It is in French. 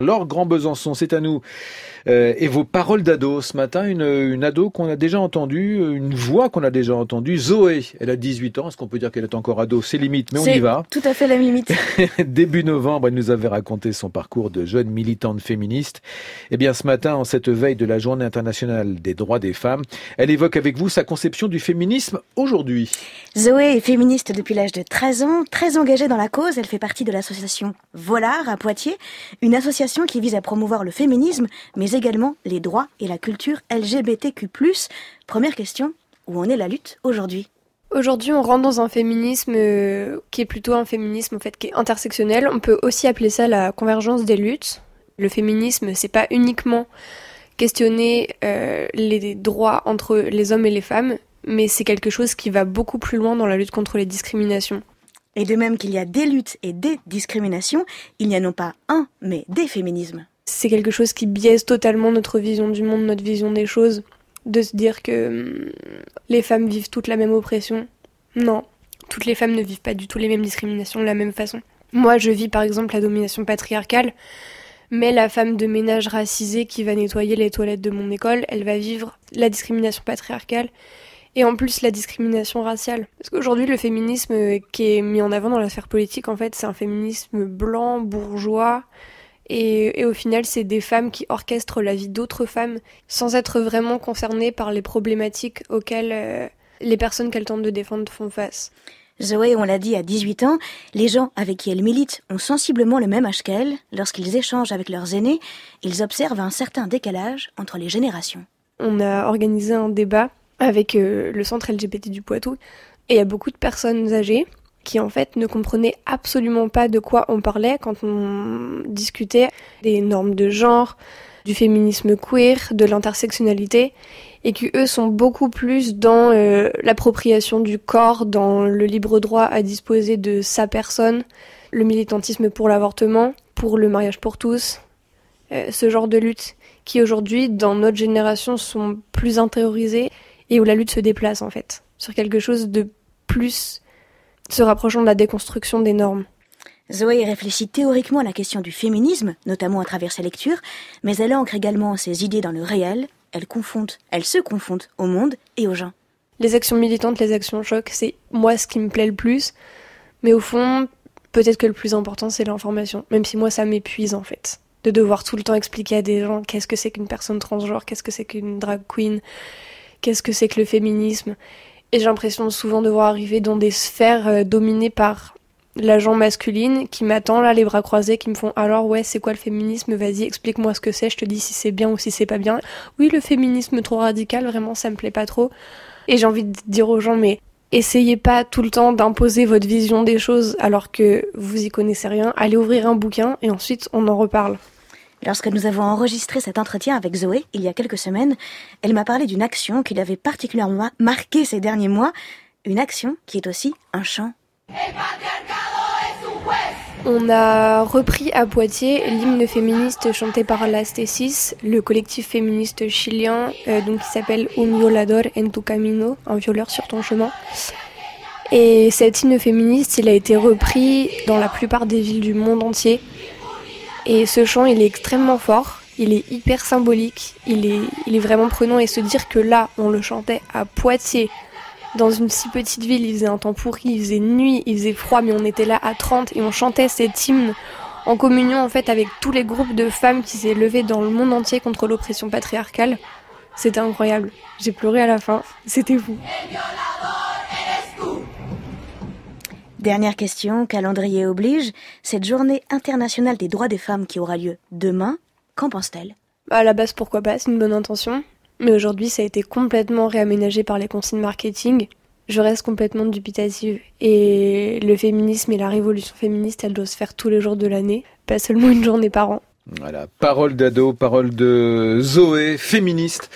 Laure Grand Besançon, c'est à nous. Euh, et vos paroles d'ado ce matin, une, une ado qu'on a déjà entendue, une voix qu'on a déjà entendue, Zoé. Elle a 18 ans. Est-ce qu'on peut dire qu'elle est encore ado? C'est limite, mais on y va. Tout à fait la limite. Début novembre, elle nous avait raconté son parcours de jeune militante féministe. Eh bien, ce matin, en cette veille de la Journée internationale des droits des femmes, elle évoque avec vous sa conception du féminisme aujourd'hui. Zoé est féministe depuis l'âge de 13 ans, très engagée dans la cause. Elle fait partie de l'association Volard à Poitiers, une association qui vise à promouvoir le féminisme, mais également les droits et la culture LGBTQ+. Première question, où en est la lutte aujourd'hui? Aujourd'hui, on rentre dans un féminisme euh, qui est plutôt un féminisme en fait qui est intersectionnel. On peut aussi appeler ça la convergence des luttes. Le féminisme, c'est pas uniquement questionner euh, les droits entre les hommes et les femmes, mais c'est quelque chose qui va beaucoup plus loin dans la lutte contre les discriminations. Et de même qu'il y a des luttes et des discriminations, il n'y a non pas un, mais des féminismes. C'est quelque chose qui biaise totalement notre vision du monde, notre vision des choses, de se dire que hum, les femmes vivent toutes la même oppression. Non, toutes les femmes ne vivent pas du tout les mêmes discriminations de la même façon. Moi, je vis par exemple la domination patriarcale, mais la femme de ménage racisée qui va nettoyer les toilettes de mon école, elle va vivre la discrimination patriarcale et en plus la discrimination raciale. Parce qu'aujourd'hui, le féminisme qui est mis en avant dans la sphère politique, en fait, c'est un féminisme blanc, bourgeois, et, au final, c'est des femmes qui orchestrent la vie d'autres femmes sans être vraiment concernées par les problématiques auxquelles euh, les personnes qu'elles tentent de défendre font face. Zoé, on l'a dit, à 18 ans, les gens avec qui elle milite ont sensiblement le même âge qu'elle. Lorsqu'ils échangent avec leurs aînés, ils observent un certain décalage entre les générations. On a organisé un débat avec euh, le centre LGBT du Poitou. Et il y a beaucoup de personnes âgées qui en fait ne comprenaient absolument pas de quoi on parlait quand on discutait des normes de genre, du féminisme queer, de l'intersectionnalité, et qui eux sont beaucoup plus dans euh, l'appropriation du corps, dans le libre droit à disposer de sa personne, le militantisme pour l'avortement, pour le mariage pour tous, euh, ce genre de luttes qui aujourd'hui dans notre génération sont plus intériorisées et où la lutte se déplace en fait, sur quelque chose de plus se rapprochant de la déconstruction des normes. Zoé réfléchit théoriquement à la question du féminisme, notamment à travers ses lectures, mais elle ancre également ses idées dans le réel, elle confronte, elle se confronte au monde et aux gens. Les actions militantes, les actions choc, c'est moi ce qui me plaît le plus, mais au fond, peut-être que le plus important c'est l'information, même si moi ça m'épuise en fait de devoir tout le temps expliquer à des gens qu'est-ce que c'est qu'une personne transgenre, qu'est-ce que c'est qu'une drag queen, qu'est-ce que c'est que le féminisme? Et j'ai l'impression souvent de voir arriver dans des sphères euh, dominées par l'agent masculine qui m'attend là les bras croisés qui me font alors ouais c'est quoi le féminisme? Vas-y explique-moi ce que c'est je te dis si c'est bien ou si c'est pas bien. Oui le féminisme trop radical vraiment ça me plaît pas trop. Et j'ai envie de dire aux gens mais essayez pas tout le temps d'imposer votre vision des choses alors que vous y connaissez rien. Allez ouvrir un bouquin et ensuite on en reparle Lorsque nous avons enregistré cet entretien avec Zoé, il y a quelques semaines, elle m'a parlé d'une action qui l'avait particulièrement marquée ces derniers mois, une action qui est aussi un chant. On a repris à Poitiers l'hymne féministe chanté par las Tesis, le collectif féministe chilien euh, donc qui s'appelle Un violador en tu camino, un violeur sur ton chemin. Et cet hymne féministe, il a été repris dans la plupart des villes du monde entier. Et ce chant, il est extrêmement fort, il est hyper symbolique, il est, il est vraiment prenant. Et se dire que là, on le chantait à Poitiers, dans une si petite ville, il faisait un temps pourri, il faisait nuit, il faisait froid, mais on était là à 30 et on chantait cet hymne en communion en fait avec tous les groupes de femmes qui s'est levés dans le monde entier contre l'oppression patriarcale. C'était incroyable. J'ai pleuré à la fin. C'était vous. Dernière question, calendrier oblige. Cette journée internationale des droits des femmes qui aura lieu demain, qu'en pense-t-elle? À la base, pourquoi pas, c'est une bonne intention. Mais aujourd'hui, ça a été complètement réaménagé par les consignes marketing. Je reste complètement dubitative. Et le féminisme et la révolution féministe, elle doit se faire tous les jours de l'année, pas seulement une journée par an. Voilà, parole d'ado, parole de Zoé, féministe.